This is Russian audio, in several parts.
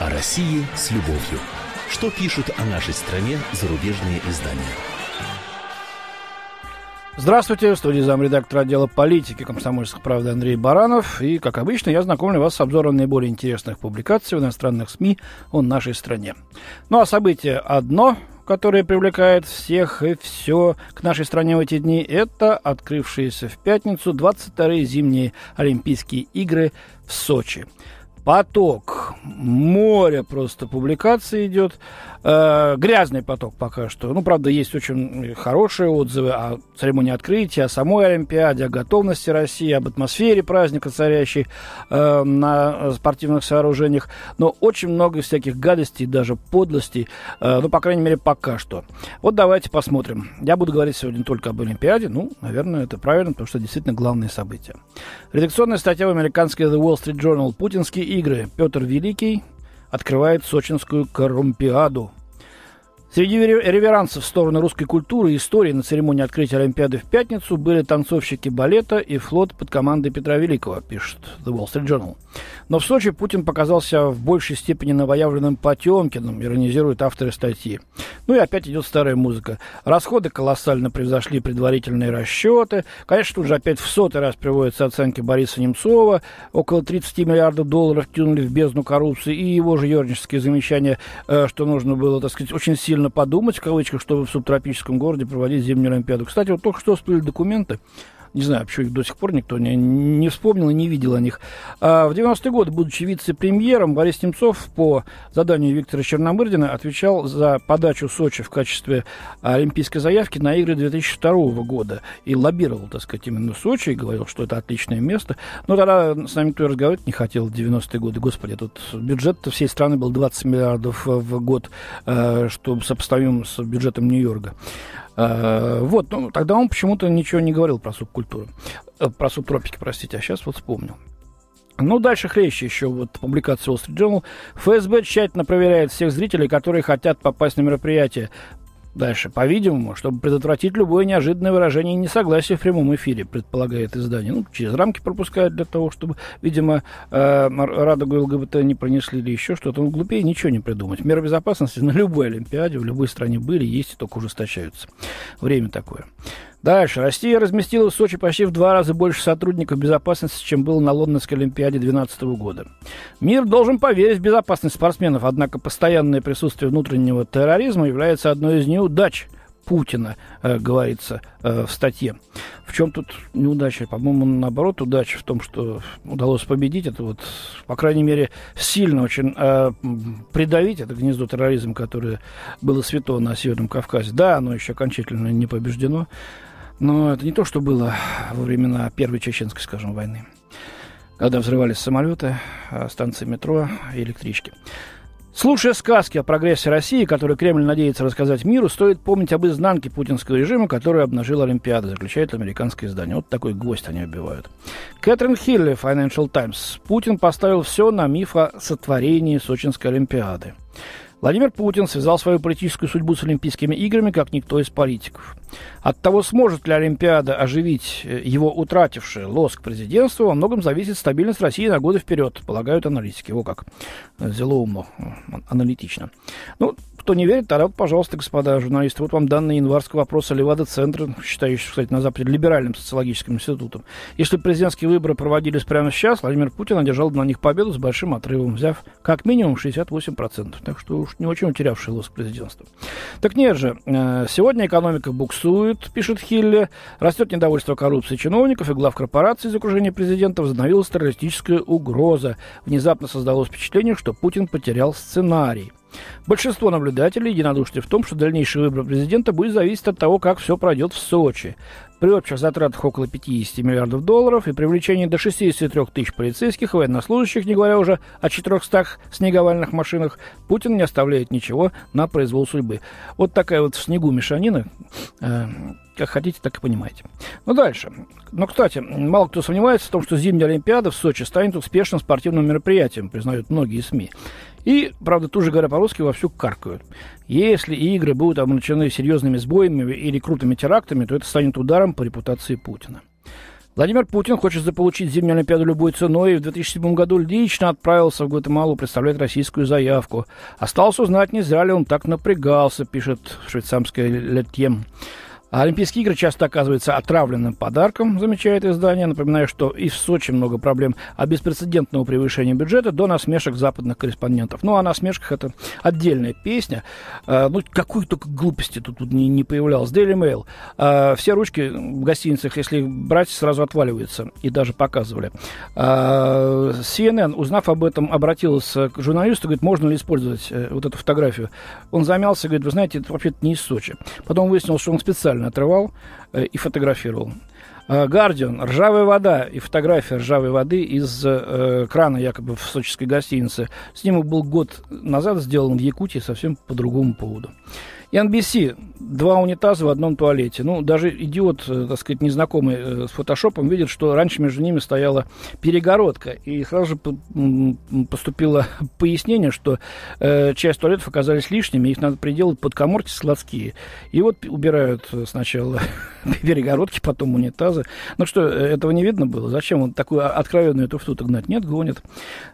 О России с любовью. Что пишут о нашей стране зарубежные издания? Здравствуйте, в студии замредактора отдела политики комсомольской правды Андрей Баранов. И, как обычно, я знакомлю вас с обзором наиболее интересных публикаций в иностранных СМИ о нашей стране. Ну а событие одно, которое привлекает всех и все к нашей стране в эти дни, это открывшиеся в пятницу 22-е зимние Олимпийские игры в Сочи поток, море просто публикаций идет. Э, грязный поток пока что. Ну, правда, есть очень хорошие отзывы о церемонии открытия, о самой Олимпиаде, о готовности России, об атмосфере праздника, царящей э, на спортивных сооружениях. Но очень много всяких гадостей, даже подлостей. Э, ну, по крайней мере, пока что. Вот давайте посмотрим. Я буду говорить сегодня только об Олимпиаде. Ну, наверное, это правильно, потому что действительно главные события. Редакционная статья в американской The Wall Street Journal «Путинские игры. Петр Великий открывает сочинскую Корумпиаду». Среди реверансов в сторону русской культуры и истории на церемонии открытия Олимпиады в пятницу были танцовщики балета и флот под командой Петра Великого, пишет The Wall Street Journal. Но в Сочи Путин показался в большей степени новоявленным Потемкиным, иронизируют авторы статьи. Ну и опять идет старая музыка. Расходы колоссально превзошли предварительные расчеты. Конечно, тут же опять в сотый раз приводятся оценки Бориса Немцова. Около 30 миллиардов долларов кинули в бездну коррупции. И его же ернические замечания, э, что нужно было, так сказать, очень сильно подумать, в кавычках, чтобы в субтропическом городе проводить зимнюю Олимпиаду. Кстати, вот только что всплыли документы не знаю, почему их до сих пор никто не, не вспомнил и не видел о них. А в 90-е годы, будучи вице-премьером, Борис Немцов по заданию Виктора Черномырдина отвечал за подачу Сочи в качестве олимпийской заявки на игры 2002 года. И лоббировал, так сказать, именно Сочи и говорил, что это отличное место. Но тогда с нами кто и разговаривать не хотел в 90-е годы. Господи, тут бюджет всей страны был 20 миллиардов в год, э, что сопоставим с бюджетом Нью-Йорка. Э, вот, ну, тогда он почему-то ничего не говорил про субкультуру, э, про субтропики, простите, а сейчас вот вспомнил. Ну, дальше хлеще еще вот публикация Wall Street Journal. ФСБ тщательно проверяет всех зрителей, которые хотят попасть на мероприятие. Дальше. По-видимому, чтобы предотвратить любое неожиданное выражение несогласия в прямом эфире, предполагает издание. Ну, через рамки пропускают для того, чтобы, видимо, э, радугу ЛГБТ не пронесли или еще что-то. Ну, глупее ничего не придумать. Меры безопасности на любой Олимпиаде, в любой стране были, есть и только ужесточаются. Время такое. Дальше. Россия разместила в Сочи почти в два раза больше сотрудников безопасности, чем было на Лондонской Олимпиаде 2012 года. Мир должен поверить в безопасность спортсменов, однако постоянное присутствие внутреннего терроризма является одной из неудач Путина, э, говорится э, в статье. В чем тут неудача? По-моему, наоборот, удача в том, что удалось победить. Это вот, по крайней мере, сильно очень э, придавить это гнездо терроризма, которое было свято на Северном Кавказе. Да, оно еще окончательно не побеждено. Но это не то, что было во времена Первой Чеченской, скажем, войны, когда взрывались самолеты, а, станции метро и электрички. Слушая сказки о прогрессе России, которые Кремль надеется рассказать миру, стоит помнить об изнанке путинского режима, который обнажил Олимпиаду, заключает американское издание. Вот такой гвоздь они убивают. Кэтрин Хилли, Financial Times. Путин поставил все на миф о сотворении Сочинской Олимпиады. Владимир Путин связал свою политическую судьбу с Олимпийскими играми, как никто из политиков. От того, сможет ли Олимпиада оживить э, его утратившее лоск президентства, во многом зависит стабильность России на годы вперед, полагают аналитики. Его как взяло умно, аналитично. Ну, кто не верит, тогда, пожалуйста, господа журналисты, вот вам данные январского опроса Левада-центра, считающего, кстати, на Западе либеральным социологическим институтом. Если президентские выборы проводились прямо сейчас, Владимир Путин одержал на них победу с большим отрывом, взяв как минимум 68%. Так что уж не очень утерявший лоск президентства. Так нет же, э, сегодня экономика буксует, пишет Хилли, растет недовольство коррупции чиновников и глав корпораций из окружения президента, возобновилась террористическая угроза. Внезапно создалось впечатление, что Путин потерял сценарий. Большинство наблюдателей единодушны в том, что дальнейший выбор президента будет зависеть от того, как все пройдет в Сочи. При общих затратах около 50 миллиардов долларов и привлечении до 63 тысяч полицейских и военнослужащих, не говоря уже о 400 снеговальных машинах, Путин не оставляет ничего на произвол судьбы. Вот такая вот в снегу мешанина. Э, как хотите, так и понимаете. Ну, дальше. Ну, кстати, мало кто сомневается в том, что зимняя Олимпиада в Сочи станет успешным спортивным мероприятием, признают многие СМИ. И, правда, тоже говоря по-русски, вовсю каркают. Если игры будут обречены серьезными сбоями или крутыми терактами, то это станет ударом по репутации Путина. Владимир Путин хочет заполучить зимнюю Олимпиаду любой ценой и в 2007 году лично отправился в Гватемалу представлять российскую заявку. Осталось узнать, не зря ли он так напрягался, пишет швейцарская Летьем. А Олимпийские игры часто оказываются отравленным подарком, замечает издание. Напоминаю, что и в Сочи много проблем от беспрецедентного превышения бюджета до насмешек западных корреспондентов. Ну, а насмешках это отдельная песня. А, ну, какой только глупости тут, тут не, не появлялось. Daily Mail. Все ручки в гостиницах, если брать, сразу отваливаются. И даже показывали. CNN, узнав об этом, обратилась к журналисту, говорит, можно ли использовать э, вот эту фотографию. Он замялся, говорит, вы знаете, это вообще-то не из Сочи. Потом выяснилось, что он специально специально отрывал э, и фотографировал. Гардиан, ржавая вода и фотография ржавой воды из э, крана якобы в сочинской гостинице. Снимок был год назад сделан в Якутии совсем по другому поводу. И NBC. Два унитаза в одном туалете. Ну, даже идиот, э, так сказать, незнакомый э, с фотошопом, видит, что раньше между ними стояла перегородка. И сразу же поступило пояснение, что э, часть туалетов оказались лишними, их надо приделать под коморки складские. И вот убирают сначала перегородки, потом унитазы. Ну что, э, этого не видно было? Зачем вот такую откровенную туфту гнать? Нет, гонят.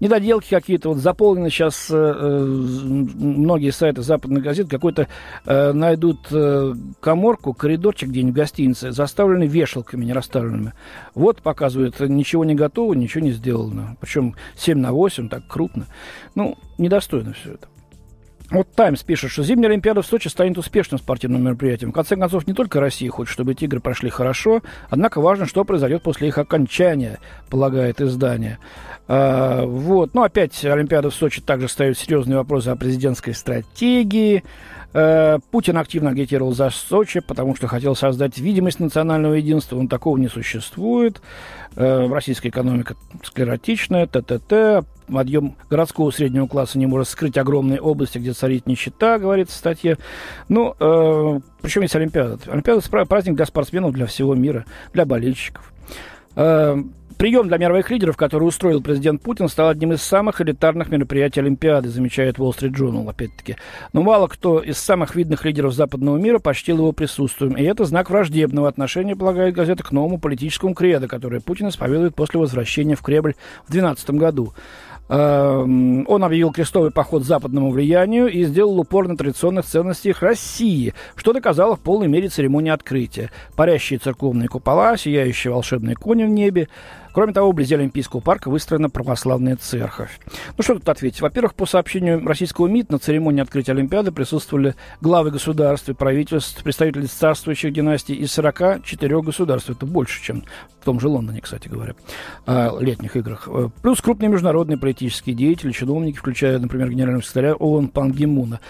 Недоделки какие-то. Вот заполнены сейчас э, многие сайты западных газет какой-то э, найдут э, коморку, коридорчик где-нибудь в гостинице, заставленный вешалками не расставленными. Вот показывают, ничего не готово, ничего не сделано. Причем 7 на 8, так крупно. Ну, недостойно все это. Вот Таймс пишет, что зимняя Олимпиада в Сочи станет успешным спортивным мероприятием. В конце концов, не только Россия хочет, чтобы эти игры прошли хорошо, однако важно, что произойдет после их окончания, полагает издание. А, вот. Ну, опять Олимпиада в Сочи также ставит серьезные вопросы о президентской стратегии. Э, Путин активно агитировал за Сочи, потому что хотел создать видимость национального единства, но такого не существует. Э, российская экономика склеротичная, ТТТ, подъем городского среднего класса не может скрыть огромные области, где царит нищета, говорится в статье. Ну, э, причем есть Олимпиада. Олимпиада – праздник для спортсменов, для всего мира, для болельщиков. Э, Прием для мировых лидеров, который устроил президент Путин, стал одним из самых элитарных мероприятий Олимпиады, замечает Wall Street Journal, опять-таки. Но мало кто из самых видных лидеров западного мира почтил его присутствием. И это знак враждебного отношения, полагает газета, к новому политическому кредо, которое Путин исповедует после возвращения в Кремль в 2012 году. Эм, он объявил крестовый поход западному влиянию и сделал упор на традиционных ценностях России, что доказало в полной мере церемония открытия. Парящие церковные купола, сияющие волшебные кони в небе, Кроме того, вблизи Олимпийского парка выстроена православная церковь. Ну что тут ответить? Во-первых, по сообщению российского МИД, на церемонии открытия Олимпиады присутствовали главы государств и правительств, представители царствующих династий из 44 государств. Это больше, чем в том же Лондоне, кстати говоря, летних играх. Плюс крупные международные политические деятели, чиновники, включая, например, генерального секретаря ООН Пан Гимуна.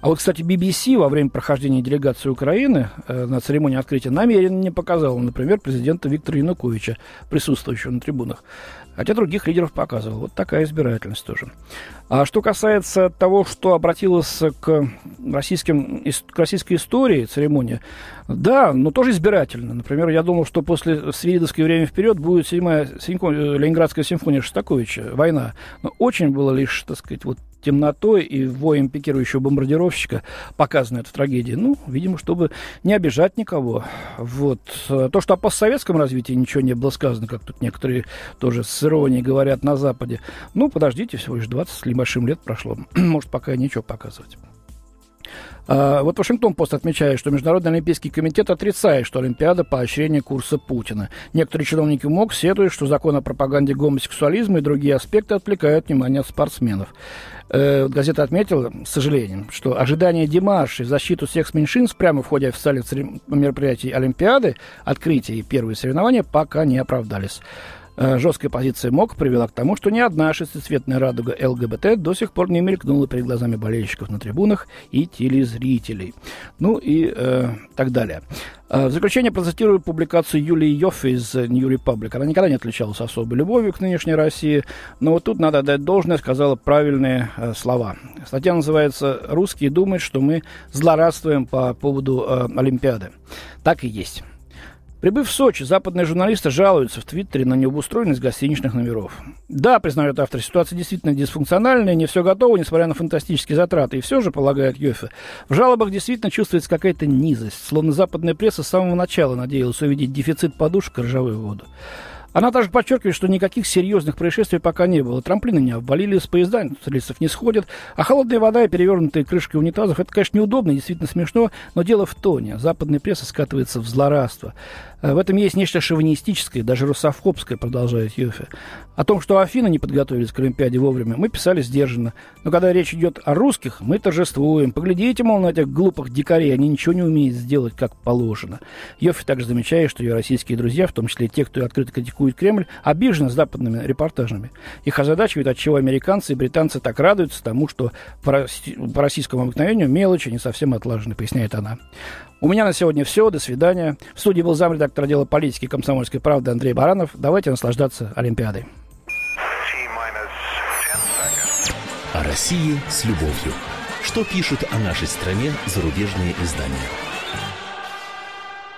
А вот, кстати, BBC во время прохождения делегации Украины э, на церемонии открытия намеренно не показала, например, президента Виктора Януковича, присутствующего на трибунах. Хотя других лидеров показывал. Вот такая избирательность тоже. А что касается того, что обратилась к, российским, к российской истории церемония, да, но тоже избирательно. Например, я думал, что после Свиридовской время вперед будет седьмая симфония, Ленинградская симфония Шостаковича, война. Но очень было лишь, так сказать, вот темнотой и воем пикирующего бомбардировщика показана эта трагедия. Ну, видимо, чтобы не обижать никого. Вот. То, что о постсоветском развитии ничего не было сказано, как тут некоторые тоже с иронией говорят на Западе. Ну, подождите, всего лишь 20 с небольшим лет прошло. Может, пока ничего показывать. А, вот Вашингтон-Пост отмечает, что Международный Олимпийский комитет отрицает, что Олимпиада – поощрение курса Путина. Некоторые чиновники МОК сетуют, что закон о пропаганде гомосексуализма и другие аспекты отвлекают внимание от спортсменов. Э, газета отметила, с сожалением, что ожидания демаршей в защиту секс-меньшинств прямо в ходе официальных мероприятий Олимпиады, открытия и первые соревнования пока не оправдались. Э, жесткая позиция МОК привела к тому, что ни одна шестицветная радуга ЛГБТ до сих пор не мелькнула перед глазами болельщиков на трибунах и телезрителей. Ну и э, так далее. Э, в заключение процитирую публикацию Юлии Йоффе из New Republic. Она никогда не отличалась особой любовью к нынешней России, но вот тут надо отдать должное, сказала правильные э, слова. Статья называется «Русские думают, что мы злорадствуем по поводу э, Олимпиады». Так и есть. Прибыв в Сочи, западные журналисты жалуются в Твиттере на необустроенность гостиничных номеров. Да, признает автор, ситуация действительно дисфункциональная, не все готово, несмотря на фантастические затраты. И все же, полагает Йофе, в жалобах действительно чувствуется какая-то низость, словно западная пресса с самого начала надеялась увидеть дефицит подушек и ржавую воду. Она также подчеркивает, что никаких серьезных происшествий пока не было. Трамплины не обвалили, с поезда рельсов не сходят, а холодная вода и перевернутые крышки унитазов – это, конечно, неудобно, действительно смешно, но дело в тоне. Западная пресса скатывается в злорадство. Э, в этом есть нечто шовинистическое, даже русофобское, продолжает Юфи. О том, что Афины не подготовились к Олимпиаде вовремя, мы писали сдержанно. Но когда речь идет о русских, мы торжествуем. Поглядите, мол, на этих глупых дикарей, они ничего не умеют сделать, как положено. Йофи также замечает, что ее российские друзья, в том числе те, кто открыто критикует Кремль, обижены западными репортажами. Их озадачивает, от чего американцы и британцы так радуются тому, что по, по российскому обыкновению мелочи не совсем отлажены, поясняет она. У меня на сегодня все. До свидания. В студии был замредактор отдела политики комсомольской правды Андрей Баранов. Давайте наслаждаться Олимпиадой. О России с любовью. Что пишут о нашей стране зарубежные издания?